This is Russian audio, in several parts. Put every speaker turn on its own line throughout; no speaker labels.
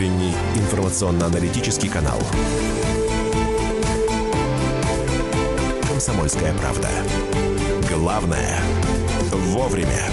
утренний информационно-аналитический канал. «Комсомольская правда». Главное – вовремя.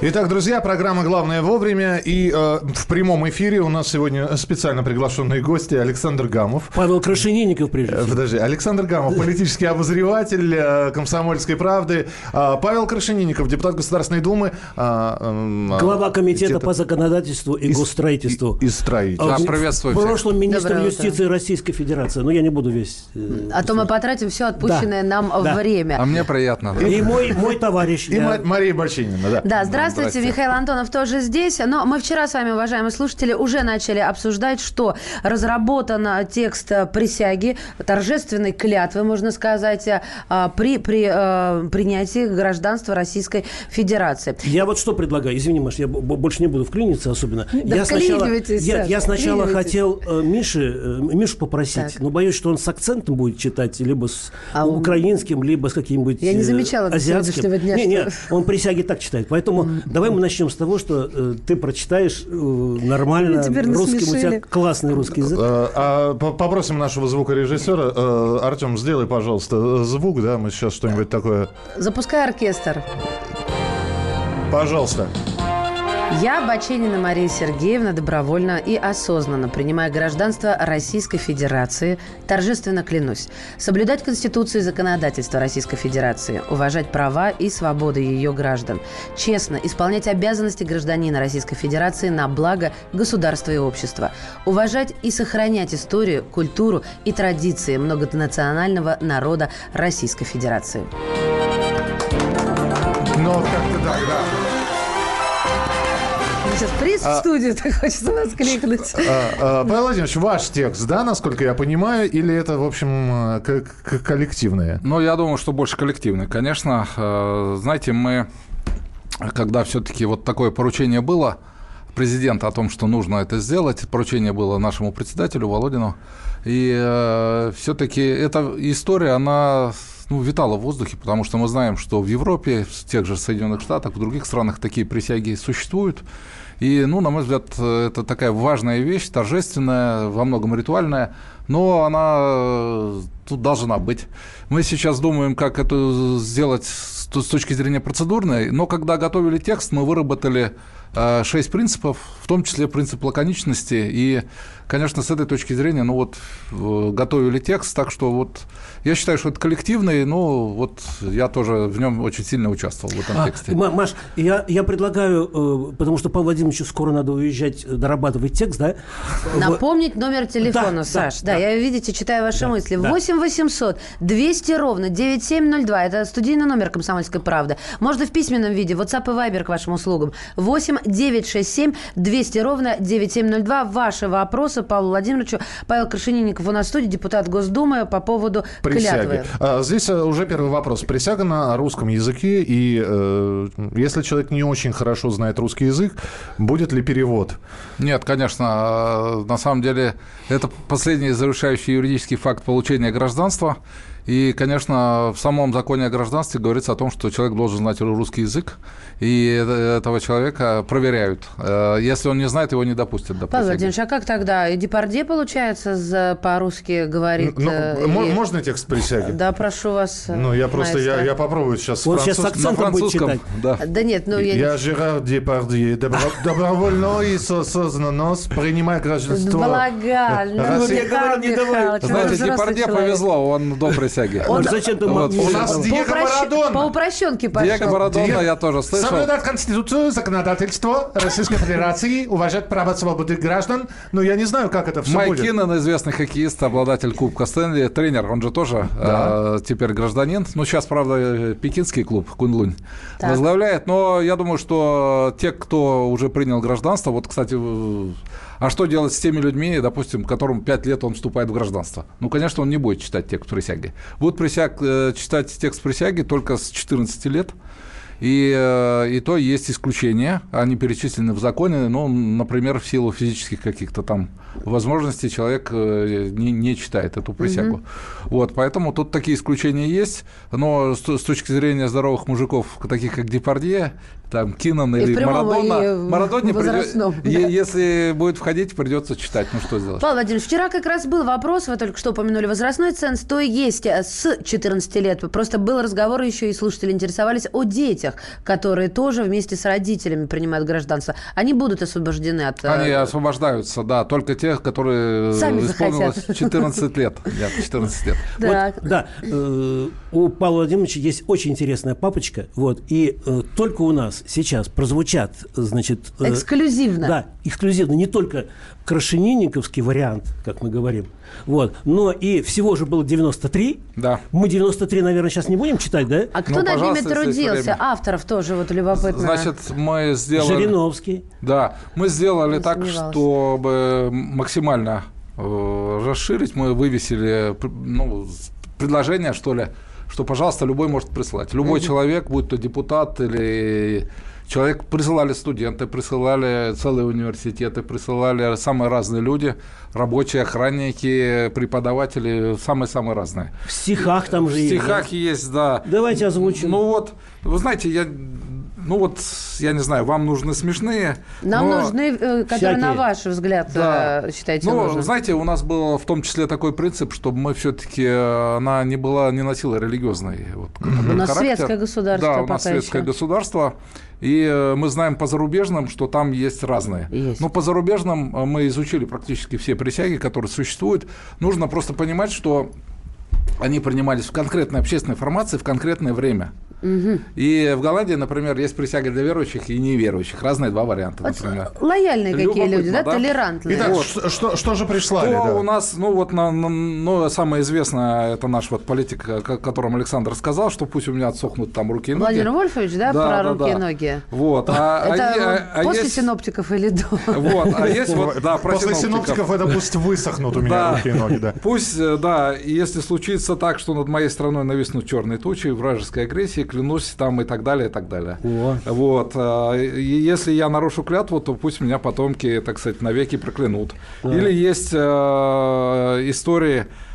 Итак, друзья, программа «Главное вовремя». И э, в прямом эфире у нас сегодня специально приглашенные гости Александр Гамов.
Павел Крашенинников, прежде
всего. Подожди, Александр Гамов, политический обозреватель э, «Комсомольской правды». Э, Павел Крашенинников, депутат Государственной Думы.
Э, э, Глава комитета где по законодательству и, и госстроительству.
И, и строительству.
Да, приветствую В прошлом министр юстиции Российской Федерации. Ну, я не буду весь...
Э, а то мы потратим все отпущенное да, нам да. время.
А мне приятно.
И мой, мой товарищ.
И я... Мария Бочинина, да.
Да, здравствуйте. Здравствуйте, Михаил Антонов тоже здесь. Но мы вчера с вами, уважаемые слушатели, уже начали обсуждать, что разработан текст присяги, торжественной клятвы, можно сказать, а, при, при э, принятии гражданства Российской Федерации.
Я вот что предлагаю. Извини, Маш, я больше не буду вклиниться особенно. Да я сначала, я, я сначала хотел э, Миши, э, Мишу попросить, так. но боюсь, что он с акцентом будет читать, либо с а украинским, либо с каким-нибудь
Я не замечала
азиатским.
дня.
Не, не, он присяги так читает. Поэтому Давай мы начнем с того, что э, ты прочитаешь э, нормально русским. У тебя классный русский язык.
А, а, попросим нашего звукорежиссера. Э, Артем, сделай, пожалуйста, звук, да, мы сейчас что-нибудь такое...
Запускай оркестр.
Пожалуйста.
Я, Баченина Мария Сергеевна, добровольно и осознанно, принимая гражданство Российской Федерации, торжественно клянусь. Соблюдать Конституцию и законодательство Российской Федерации, уважать права и свободы ее граждан, честно исполнять обязанности гражданина Российской Федерации на благо государства и общества, уважать и сохранять историю, культуру и традиции многонационального народа Российской Федерации.
Ну, как-то да, да
сейчас приз а, в студию, так хочется воскликнуть. А,
а, Павел Владимирович, ваш текст, да, насколько я понимаю, или это, в общем, коллективное?
Ну, я думаю, что больше коллективное. Конечно, э, знаете, мы, когда все-таки вот такое поручение было, президента о том, что нужно это сделать. Поручение было нашему председателю Володину. И э, все-таки эта история, она ну, витала в воздухе, потому что мы знаем, что в Европе, в тех же Соединенных Штатах, в других странах такие присяги существуют. И, ну, на мой взгляд, это такая важная вещь, торжественная, во многом ритуальная, но она э, тут должна быть. Мы сейчас думаем, как это сделать с точки зрения процедурной, но когда готовили текст, мы выработали шесть принципов, в том числе принцип лаконичности. И, конечно, с этой точки зрения, ну вот, э, готовили текст, так что вот я считаю, что это коллективный, но вот я тоже в нем очень сильно участвовал в этом а, тексте.
Маш, я, я предлагаю, э, потому что Павлу Владимировичу скоро надо уезжать, дорабатывать текст, да?
Напомнить номер телефона, да, Саш. Да, да, я, видите, читаю ваши да, мысли. Да. 8 800 200 ровно 9702. Это студийный номер «Комсомольской правды». Можно в письменном виде. WhatsApp и Viber к вашим услугам. 8 967 200 ровно 9702. Ваши вопросы Павлу Владимировичу. Павел Крашенинников у нас в студии, депутат Госдумы по поводу
присяги. А, здесь э, уже первый вопрос. Присяга на русском языке, и э, если человек не очень хорошо знает русский язык, будет ли перевод?
Нет, конечно. А, на самом деле, это последний завершающий юридический факт получения гражданства. И, конечно, в самом законе о гражданстве говорится о том, что человек должен знать русский язык, и этого человека проверяют. Э, если он не знает, его не допустят до
Павел Владимирович, а как тогда? И Депарде, получается, по-русски говорит? Ну,
э, и... Можно текст присяги?
Да, прошу вас.
Ну, я просто, я, я попробую сейчас
Он сейчас с акцентом будет читать.
Да. да нет, ну я...
Я Жерар Депардье, добровольно и осознанно принимаю гражданство.
Благально.
Знаете, Депардье повезло, он добрый присяги.
Он, зачем ты
вот. У нас Диего Марадона.
По упрощенке пошел.
Диего Марадона я тоже слышал.
Соблюдать Конституцию, законодательство Российской Федерации, уважать права свободы граждан. Но я не знаю, как это все
Майк
будет.
Киннон, известный хоккеист, обладатель Кубка Стэнли, тренер, он же тоже да. э, теперь гражданин. Ну, сейчас, правда, пекинский клуб Кунлунь так. возглавляет. Но я думаю, что те, кто уже принял гражданство, вот, кстати, а что делать с теми людьми, допустим, которым 5 лет он вступает в гражданство? Ну, конечно, он не будет читать текст присяги. Будут присяг, э, читать текст присяги только с 14 лет. И, э, и то есть исключения, они перечислены в законе, ну, например, в силу физических каких-то там возможностей человек э, не, не читает эту присягу. Угу. Вот, поэтому тут такие исключения есть, но с, с точки зрения здоровых мужиков, таких как Депардье, там Кинан или Марадона, Марадоне да. если будет входить, придется читать. Ну что сделать?
Павел Владимирович, вчера как раз был вопрос, вы только что упомянули возрастной ценз, то есть э, с 14 лет. Просто был разговор еще, и слушатели интересовались о детях, которые тоже вместе с родителями принимают гражданство. Они будут освобождены от...
Э, Они освобождаются, да, только тех, которые Сами исполнилось захотят. 14 лет. Нет, 14 лет.
Да, вот, да. Э, у Павла Владимировича есть очень интересная папочка, вот, и только у нас сейчас прозвучат, значит...
Эксклюзивно.
Да, эксклюзивно. Не только крашенинниковский вариант, как мы говорим, вот, но и всего же было 93.
Да.
Мы 93, наверное, сейчас не будем читать, да?
А кто ну, над ними трудился? Авторов тоже вот любопытно.
Значит, мы сделали...
Жириновский.
Да, мы сделали так, чтобы максимально э, расширить. Мы вывесили ну, предложение, что ли, что, пожалуйста, любой может прислать. Любой человек, будь то депутат или человек, присылали студенты, присылали целые университеты, присылали самые разные люди, рабочие, охранники, преподаватели, самые-самые разные.
В стихах там же
есть. В стихах да? есть, да.
Давайте озвучим.
Ну вот, вы знаете, я ну вот, я не знаю, вам нужны смешные.
Нам но... нужны, э, которые, Всякие. на ваш взгляд, да. Э, считаете
Ну,
нужны.
знаете, у нас был в том числе такой принцип, чтобы мы все-таки, э, она не была, не носила религиозный вот,
У нас светское государство
Да, у нас светское еще. государство. И мы знаем по зарубежным, что там есть разные. Есть. Но по зарубежным мы изучили практически все присяги, которые существуют. Нужно просто понимать, что они принимались в конкретной общественной формации в конкретное время. Угу. И в Голландии, например, есть присяга для верующих и неверующих. Разные два варианта, например.
лояльные какие люди, да? да? Толерантные.
Итак, вот. что, что, что же прислали?
Что да? у нас, ну вот, на, на, ну, самое известное, это наш вот политик, о котором Александр сказал, что пусть у меня отсохнут там руки и ноги.
Владимир Вольфович, да, да про да, руки да. и ноги?
Вот.
А, а это а, а после есть... синоптиков или до?
Вот, а есть вот, да,
про После синоптиков это пусть высохнут у меня руки и ноги, да.
Пусть, э, да, если случится так, что над моей страной нависнут черные тучи, вражеской агрессии, клянусь там и так далее, и так далее. О. Вот. А, если я нарушу клятву, то пусть меня потомки, так сказать, навеки проклянут. Да. Или есть э, истории Э,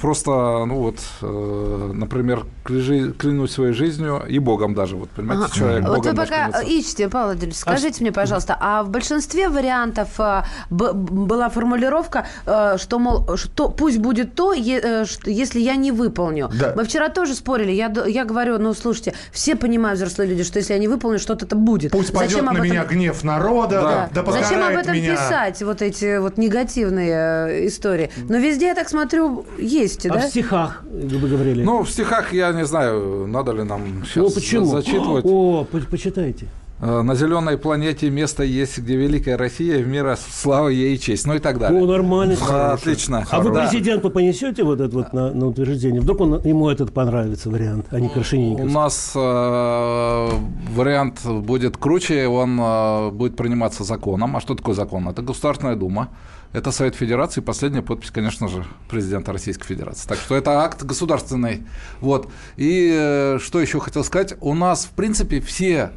просто, ну вот, э, например, клянусь своей жизнью и Богом даже. Вот, понимаете, ага. человек
Вот вы пока ищете, Павел Владимирович, скажите а... мне, пожалуйста, а в большинстве вариантов э, была формулировка, что, мол, что пусть будет то, если я не выполню. Да. Мы вчера тоже спорили. Я, я говорю, ну, слушайте, все понимают, взрослые люди, что если я не выполню, что-то это будет.
Пусть пойдет Зачем на этом... меня гнев народа, да. Да,
да Зачем об этом меня? писать, вот эти вот негативные истории? Но везде, я так смотрю, есть, а
да? в стихах, вы говорили?
Ну, в стихах, я не знаю, надо ли нам сейчас ну, почему? зачитывать.
О, по почитайте.
Э, на зеленой планете место есть, где великая Россия, в мира слава ей и честь, ну и так далее.
О, нормально.
Да, отлично.
А вы президенту понесете вот это вот на, на утверждение? Вдруг он, ему этот понравится вариант, а не Крашенинников?
У нас э, вариант будет круче, он э, будет приниматься законом. А что такое закон? Это Государственная Дума. Это Совет Федерации, последняя подпись, конечно же, президента Российской Федерации. Так что это акт государственный. Вот. И э, что еще хотел сказать? У нас, в принципе, все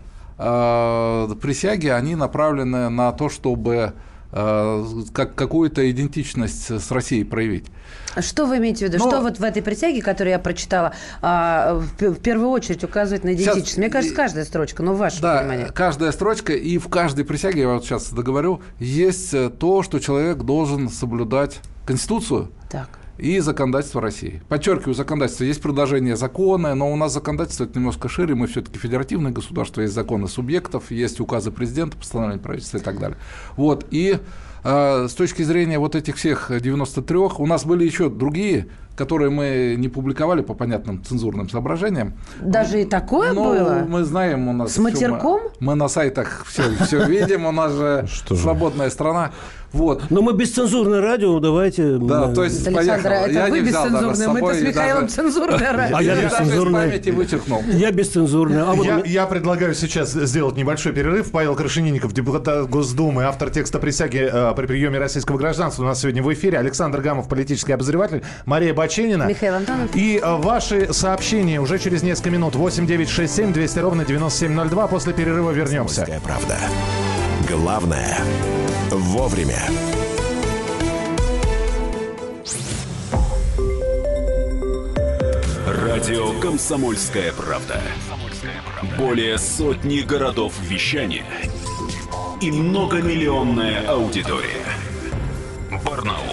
присяги, они направлены на то, чтобы Э, как, какую-то идентичность с Россией проявить.
Что вы имеете в виду? Но... Что вот в этой присяге, которую я прочитала, а, в первую очередь указывает на идентичность? Сейчас... Мне кажется, каждая строчка, но в вашем
да,
понимании.
каждая строчка, и в каждой присяге, я вот сейчас договорю, есть э, то, что человек должен соблюдать Конституцию.
Так
и законодательство России. Подчеркиваю, законодательство. Есть предложение закона, но у нас законодательство это немножко шире. Мы все-таки федеративное государство, есть законы субъектов, есть указы президента, постановления правительства и так далее. Вот. И э, с точки зрения вот этих всех 93, у нас были еще другие которые мы не публиковали по понятным цензурным соображениям.
Даже и такое Но было?
Мы знаем, у нас...
С матерком?
Мы, мы на сайтах все, все видим, у нас же свободная страна. Вот.
Но мы бесцензурное радио, давайте.
Да, то есть
Александр, это я вы бесцензурное, мы-то с Михаилом даже... цензурное радио.
А я бесцензурное.
памяти вычеркнул.
Я бесцензурное. А
вот я, я предлагаю сейчас сделать небольшой перерыв. Павел Крашенинников, депутат Госдумы, автор текста присяги э, при приеме российского гражданства у нас сегодня в эфире. Александр Гамов, политический обозреватель. Мария Баченина.
Михаил Антонов.
И э, ваши сообщения уже через несколько минут. 8 9 6 7 200 ровно 9702. После перерыва вернемся.
правда. Главное – вовремя.
Радио «Комсомольская правда». Более сотни городов вещания – и многомиллионная аудитория. Барнаул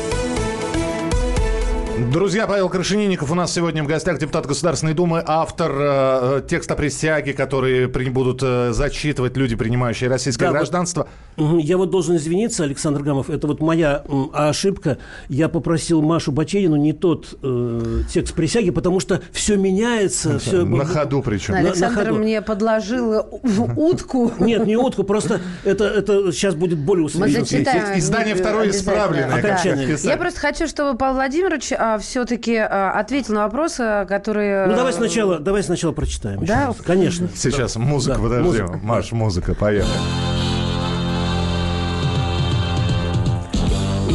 Друзья, Павел Крашенинников у нас сегодня в гостях, депутат Государственной Думы, автор э, текста присяги, которые при, будут э, зачитывать люди, принимающие российское да, гражданство.
Вот, я вот должен извиниться, Александр Гамов, это вот моя э, ошибка. Я попросил Машу Баченину не тот э, текст присяги, потому что все меняется. Все,
на ходу причем.
Александр на, на ходу. мне подложил утку.
Нет, не утку, просто это, это сейчас будет более
усиленно.
Издание второе исправленное.
Я просто хочу, чтобы Павел Владимирович а, все-таки а, ответил на вопросы, которые...
Ну, давай сначала, давай сначала прочитаем.
Да?
Конечно.
Сейчас музыка, да, подожди. Музыка. Маш, музыка, поехали.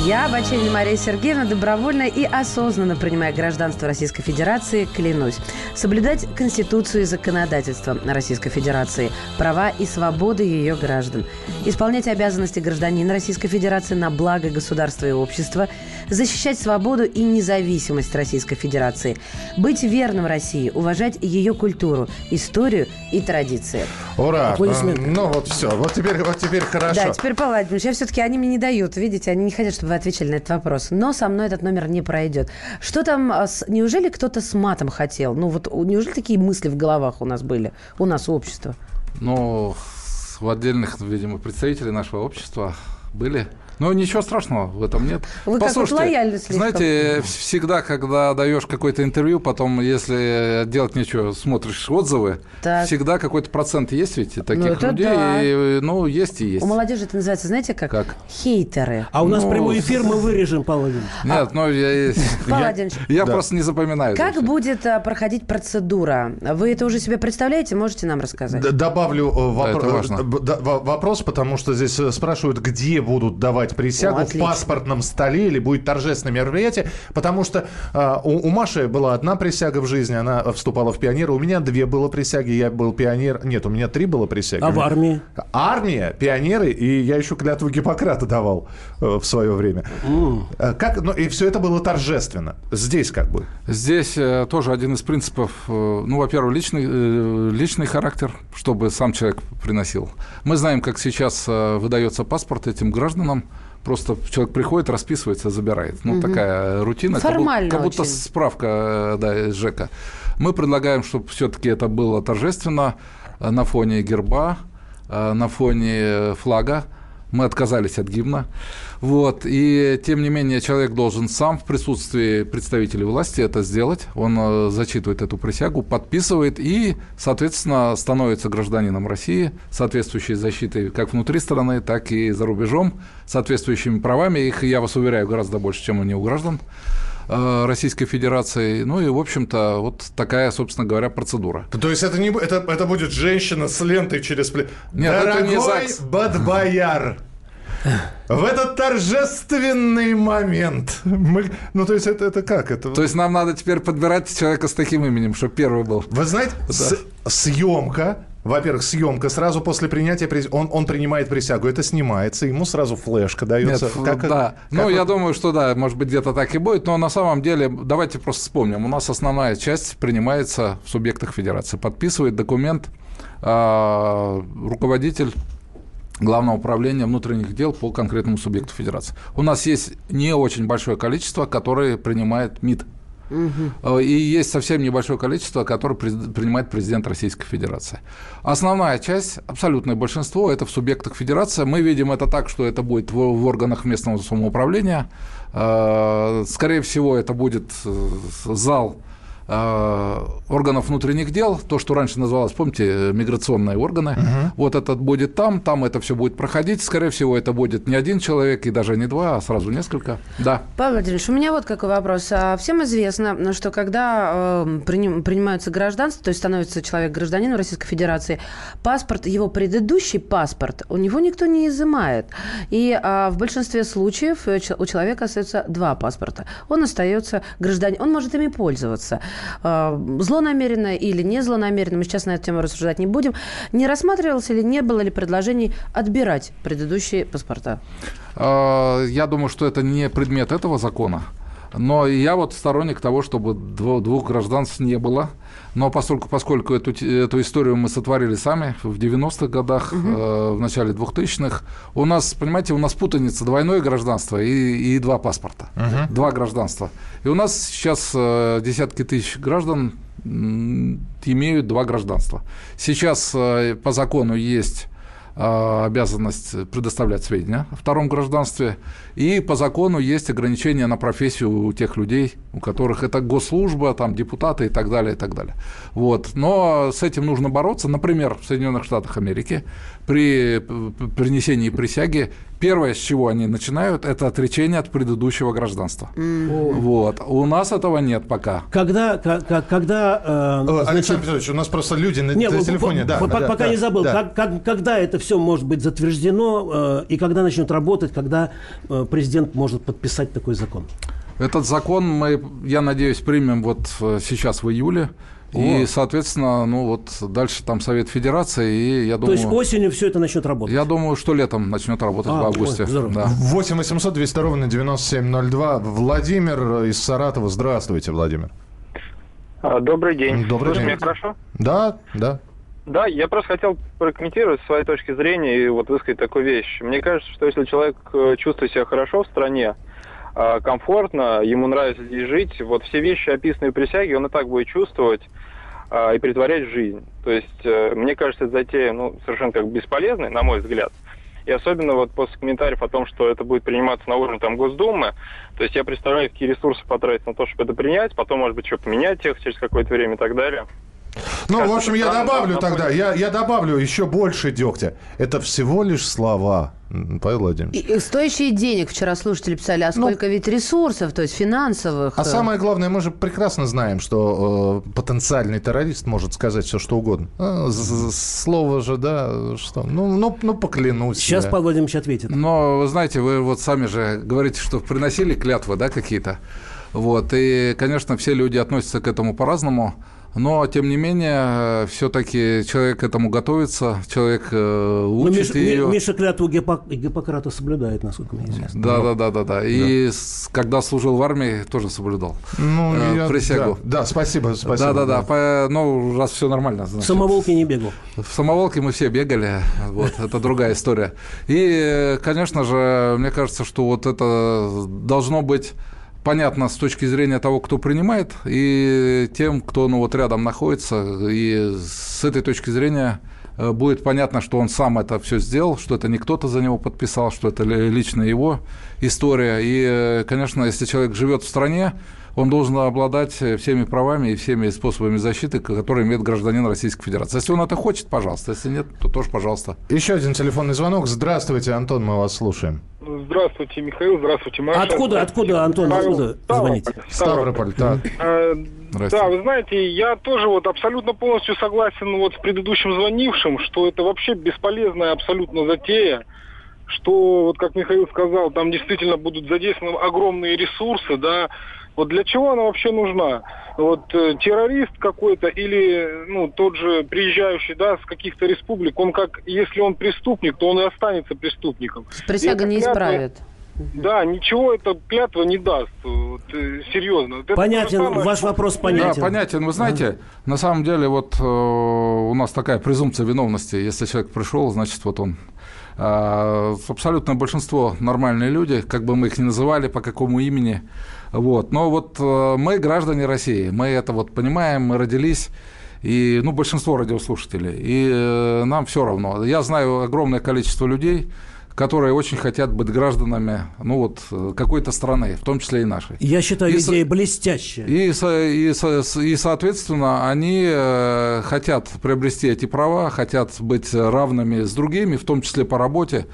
Я, Баченина Мария Сергеевна, добровольно и осознанно принимая гражданство Российской Федерации, клянусь соблюдать Конституцию и законодательство Российской Федерации, права и свободы ее граждан, исполнять обязанности гражданина Российской Федерации на благо государства и общества, защищать свободу и независимость Российской Федерации, быть верным России, уважать ее культуру, историю и традиции.
Ура! Ну вот все, вот теперь, вот теперь хорошо.
Да, теперь, Павел я все-таки они мне не дают, видите, они не хотят, чтобы вы отвечали на этот вопрос. Но со мной этот номер не пройдет. Что там, а, неужели кто-то с матом хотел? Ну вот неужели такие мысли в головах у нас были, у нас, у общества?
Ну, у отдельных, видимо, представителей нашего общества были ну, ничего страшного в этом нет.
Вы Послушайте, как вот лояльны слишком.
Знаете, всегда, когда даешь какое-то интервью, потом, если делать нечего, смотришь отзывы, так. всегда какой-то процент есть ведь таких ну, людей. Да. И, ну, есть и есть.
У молодежи это называется, знаете, как? Как? Хейтеры.
А у нас ну, прямой эфир мы вырежем, Павел.
Нет, ну, я, я, я да. просто не запоминаю.
Как будет а, проходить процедура? Вы это уже себе представляете? Можете нам рассказать?
Добавлю э, да, вопрос, потому что здесь э, спрашивают, где будут давать давать присягу О, в паспортном столе или будет торжественное мероприятие, потому что э, у, у Маши была одна присяга в жизни, она вступала в пионеры, у меня две было присяги, я был пионер, нет, у меня три было присяги.
А в армии?
Армия, пионеры, и я еще клятву Гиппократа давал э, в свое время. Mm. Как, ну, и все это было торжественно. Здесь как бы?
Здесь э, тоже один из принципов, э, ну, во-первых, личный, э, личный характер, чтобы сам человек приносил. Мы знаем, как сейчас э, выдается паспорт этим гражданам, Просто человек приходит, расписывается, забирает. Ну, угу. такая рутина.
Формально
как будто, как будто справка да, из ЖЭКа. Мы предлагаем, чтобы все-таки это было торжественно э, на фоне герба, э, на фоне флага, мы отказались от гимна. Вот. И, тем не менее, человек должен сам в присутствии представителей власти это сделать. Он э, зачитывает эту присягу, подписывает и, соответственно, становится гражданином России, соответствующей защитой как внутри страны, так и за рубежом, соответствующими правами. Их, я вас уверяю, гораздо больше, чем у него граждан. Э, Российской Федерации. Ну и, в общем-то, вот такая, собственно говоря, процедура.
То есть это, не, это, это будет женщина с лентой через плечо.
Нет,
Дорогой
это не ЗАГС.
Бадбояр, в этот торжественный момент. Мы, ну, то есть, это, это как? Это...
То есть, нам надо теперь подбирать человека с таким именем, чтобы первый был.
Вы знаете, да. с- съемка во-первых, съемка сразу после принятия он он принимает присягу, это снимается, ему сразу флешка дается.
Нет, как, да. Как ну, я думаю, что да, может быть где-то так и будет, но на самом деле давайте просто вспомним, у нас основная часть принимается в субъектах Федерации, подписывает документ э, руководитель Главного управления внутренних дел по конкретному субъекту федерации. У нас есть не очень большое количество, которое принимает МИД Угу. И есть совсем небольшое количество, которое принимает президент Российской Федерации. Основная часть, абсолютное большинство, это в субъектах Федерации. Мы видим это так, что это будет в, органах местного самоуправления. Э, скорее всего, это будет э, зал Э, органов внутренних дел, то, что раньше называлось, помните, миграционные органы, угу. вот этот будет там, там это все будет проходить, скорее всего, это будет не один человек и даже не два, а сразу несколько, да.
Павел Владимирович, у меня вот какой вопрос. А всем известно, что когда э, принимаются гражданство, то есть становится человек гражданином Российской Федерации, паспорт, его предыдущий паспорт, у него никто не изымает. И э, в большинстве случаев у человека остается два паспорта. Он остается гражданином, он может ими пользоваться. А, злонамеренно или не злонамеренно, мы сейчас на эту тему рассуждать не будем, не рассматривалось или не было ли предложений отбирать предыдущие паспорта?
А, я думаю, что это не предмет этого закона. Но я вот сторонник того, чтобы двух гражданств не было. Но поскольку, поскольку эту, эту историю мы сотворили сами в 90-х годах, угу. э, в начале 2000-х, у нас, понимаете, у нас путаница двойное гражданство и, и два паспорта. Угу. Два гражданства. И у нас сейчас э, десятки тысяч граждан имеют два гражданства. Сейчас э, по закону есть обязанность предоставлять сведения о втором гражданстве. И по закону есть ограничения на профессию у тех людей, у которых это госслужба, там, депутаты и так далее, и так далее. Вот. Но с этим нужно бороться. Например, в Соединенных Штатах Америки при принесении присяги первое, с чего они начинают, это отречение от предыдущего гражданства. Mm. Вот. У нас этого нет пока.
Когда, как, когда
э, значит... Александр Петрович, у нас просто люди на, не, на телефоне.
Да, по, да, пока да, не забыл. Да. Как, как, когда это все может быть затверждено э, и когда начнет работать, когда э, президент может подписать такой закон?
Этот закон мы, я надеюсь, примем вот э, сейчас в июле. И, соответственно, ну вот дальше там Совет Федерации, и я думаю...
То есть осенью все это начнет работать?
Я думаю, что летом начнет работать а, в августе. Ой,
да. 8 800 200 ровно 9702. Владимир из Саратова. Здравствуйте, Владимир.
А, добрый день.
Добрый Слышно день.
меня хорошо?
Да, да.
Да, я просто хотел прокомментировать с своей точки зрения и вот высказать такую вещь. Мне кажется, что если человек э, чувствует себя хорошо в стране, комфортно, ему нравится здесь жить, вот все вещи, описанные в присяге, он и так будет чувствовать а, и притворять в жизнь. То есть, э, мне кажется, эта затея ну, совершенно как бесполезная, на мой взгляд. И особенно вот после комментариев о том, что это будет приниматься на уровне там, Госдумы, то есть я представляю, какие ресурсы потратить на то, чтобы это принять, потом, может быть, что поменять их через какое-то время и так далее.
Ну, в общем, я добавлю тогда, я, я добавлю еще больше дегтя. Это всего лишь слова. Павел Владимирович.
И, стоящие денег вчера слушатели писали, а ну, сколько ну, ведь ресурсов, то есть финансовых.
А самое главное, мы же прекрасно знаем, что э, потенциальный террорист может сказать все, что угодно. А, слово же, да, что? Ну, ну, ну поклянусь.
Сейчас
я.
Павел Владимирович ответит.
Но, вы знаете, вы вот сами же говорите, что приносили клятвы, да, какие-то. Вот, и, конечно, все люди относятся к этому по-разному. Но, тем не менее, все-таки человек к этому готовится, человек э, учит
Но ее. Миша клятву Гиппок... Гиппократа соблюдает, насколько мне известно.
Да, да, да, да, да. И да. когда служил в армии, тоже соблюдал ну, э, я, присягу.
Да, да, спасибо, спасибо.
Да, да, да. По, ну, раз все нормально.
Значит. В самоволке не бегал.
В самоволке мы все бегали. Вот, это другая история. И, конечно же, мне кажется, что вот это должно быть понятно с точки зрения того, кто принимает, и тем, кто ну, вот рядом находится. И с этой точки зрения э, будет понятно, что он сам это все сделал, что это не кто-то за него подписал, что это лично его история. И, э, конечно, если человек живет в стране, он должен обладать всеми правами и всеми способами защиты, которые имеет гражданин Российской Федерации. Если он это хочет, пожалуйста. Если нет, то тоже пожалуйста.
Еще один телефонный звонок. Здравствуйте, Антон, мы вас слушаем.
Здравствуйте, Михаил. Здравствуйте, Маша.
Откуда, откуда, Антон, откуда звоните?
Ставрополь, да.
Э, да, вы знаете, я тоже вот абсолютно полностью согласен вот с предыдущим звонившим, что это вообще бесполезная абсолютно затея что, вот как Михаил сказал, там действительно будут задействованы огромные ресурсы, да, вот для чего она вообще нужна? Вот э, террорист какой-то или ну, тот же приезжающий да, с каких-то республик, он как, если он преступник, то он и останется преступником.
Присяга не клятва, исправит.
Да, ничего эта клятва не даст. Вот, э, серьезно. Вот
понятен, самое, ваш вопрос понятен.
Да, понятен. Вы знаете, а? на самом деле вот э, у нас такая презумпция виновности. Если человек пришел, значит, вот он э, абсолютное большинство нормальные люди, как бы мы их ни называли, по какому имени, вот. Но вот э, мы граждане России, мы это вот понимаем, мы родились и, ну, большинство радиослушателей, и э, нам все равно. Я знаю огромное количество людей, которые очень хотят быть гражданами ну, вот, какой-то страны, в том числе и нашей.
Я считаю, и, идея блестящая.
И, и, и, соответственно, они э, хотят приобрести эти права, хотят быть равными с другими, в том числе по работе.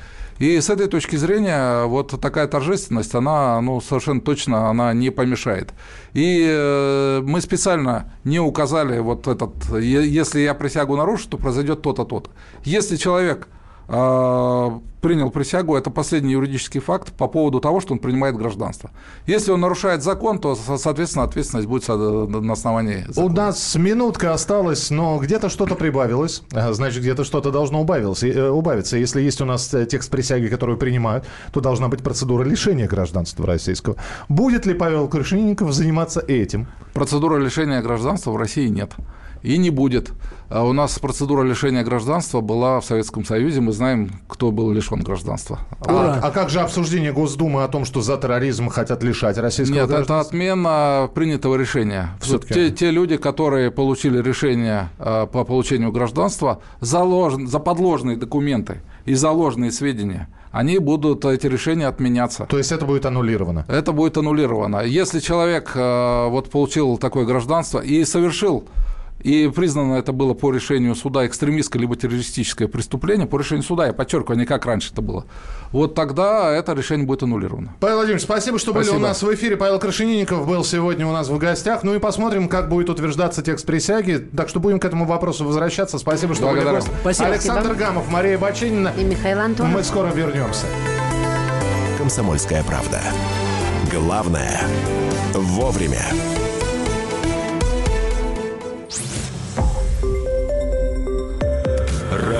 И с этой точки зрения вот такая торжественность, она ну, совершенно точно она не помешает. И э, мы специально не указали вот этот, если я присягу нарушу, то произойдет то-то, то-то. Если человек принял присягу, это последний юридический факт по поводу того, что он принимает гражданство. Если он нарушает закон, то, соответственно, ответственность будет на основании закона.
У нас минутка осталась, но где-то что-то прибавилось, значит, где-то что-то должно убавилось, э, убавиться. Если есть у нас э, текст присяги, который принимают, то должна быть процедура лишения гражданства российского. Будет ли Павел Крышенинников заниматься этим?
Процедура лишения гражданства в России нет и не будет. А у нас процедура лишения гражданства была в Советском Союзе. Мы знаем, кто был лишен гражданства.
А, а как же обсуждение Госдумы о том, что за терроризм хотят лишать российского Нет,
гражданства? это отмена принятого решения. Те, те люди, которые получили решение а, по получению гражданства за, лож... за подложные документы и за ложные сведения, они будут, эти решения отменяться.
То есть это будет аннулировано?
Это будет аннулировано. Если человек а, вот, получил такое гражданство и совершил и признано это было по решению суда экстремистское либо террористическое преступление, по решению суда, я подчеркиваю, а не как раньше это было, вот тогда это решение будет аннулировано.
Павел Владимирович, спасибо, что спасибо. были у нас в эфире. Павел Крашенинников был сегодня у нас в гостях. Ну и посмотрим, как будет утверждаться текст присяги. Так что будем к этому вопросу возвращаться. Спасибо, что Благодарю. были гости. Спасибо. Александр спасибо. Гамов, Мария Бачинина.
И Михаил Антонов.
Мы скоро вернемся.
Комсомольская правда. Главное – вовремя.